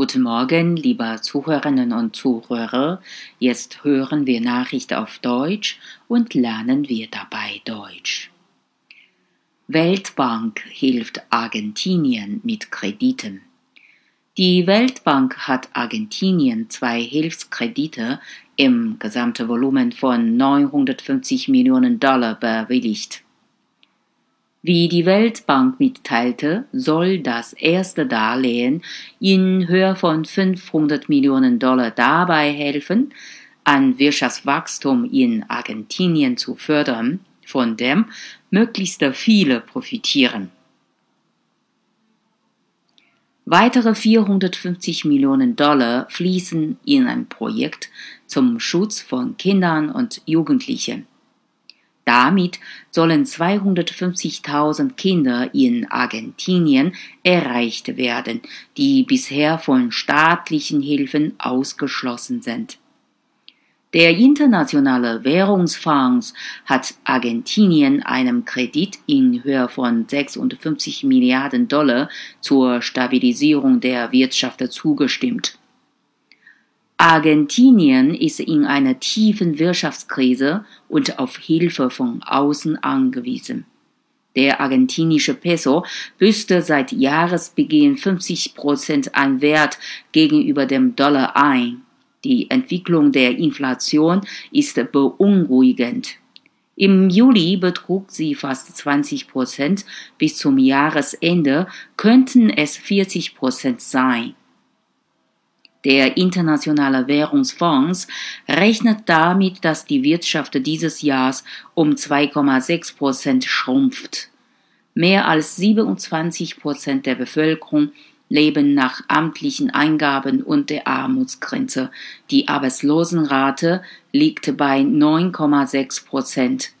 Guten Morgen, liebe Zuhörerinnen und Zuhörer. Jetzt hören wir Nachrichten auf Deutsch und lernen wir dabei Deutsch. Weltbank hilft Argentinien mit Krediten. Die Weltbank hat Argentinien zwei Hilfskredite im gesamten Volumen von 950 Millionen Dollar bewilligt. Wie die Weltbank mitteilte, soll das erste Darlehen in Höhe von 500 Millionen Dollar dabei helfen, ein Wirtschaftswachstum in Argentinien zu fördern, von dem möglichst viele profitieren. Weitere 450 Millionen Dollar fließen in ein Projekt zum Schutz von Kindern und Jugendlichen. Damit sollen 250.000 Kinder in Argentinien erreicht werden, die bisher von staatlichen Hilfen ausgeschlossen sind. Der Internationale Währungsfonds hat Argentinien einem Kredit in Höhe von 56 Milliarden Dollar zur Stabilisierung der Wirtschaft zugestimmt. Argentinien ist in einer tiefen Wirtschaftskrise und auf Hilfe von außen angewiesen. Der argentinische Peso büßte seit Jahresbeginn 50 Prozent an Wert gegenüber dem Dollar ein. Die Entwicklung der Inflation ist beunruhigend. Im Juli betrug sie fast 20 Prozent, bis zum Jahresende könnten es 40 Prozent sein. Der Internationale Währungsfonds rechnet damit, dass die Wirtschaft dieses Jahres um 2,6 Prozent schrumpft. Mehr als 27 Prozent der Bevölkerung leben nach amtlichen Eingaben unter der Armutsgrenze. Die Arbeitslosenrate liegt bei 9,6 Prozent.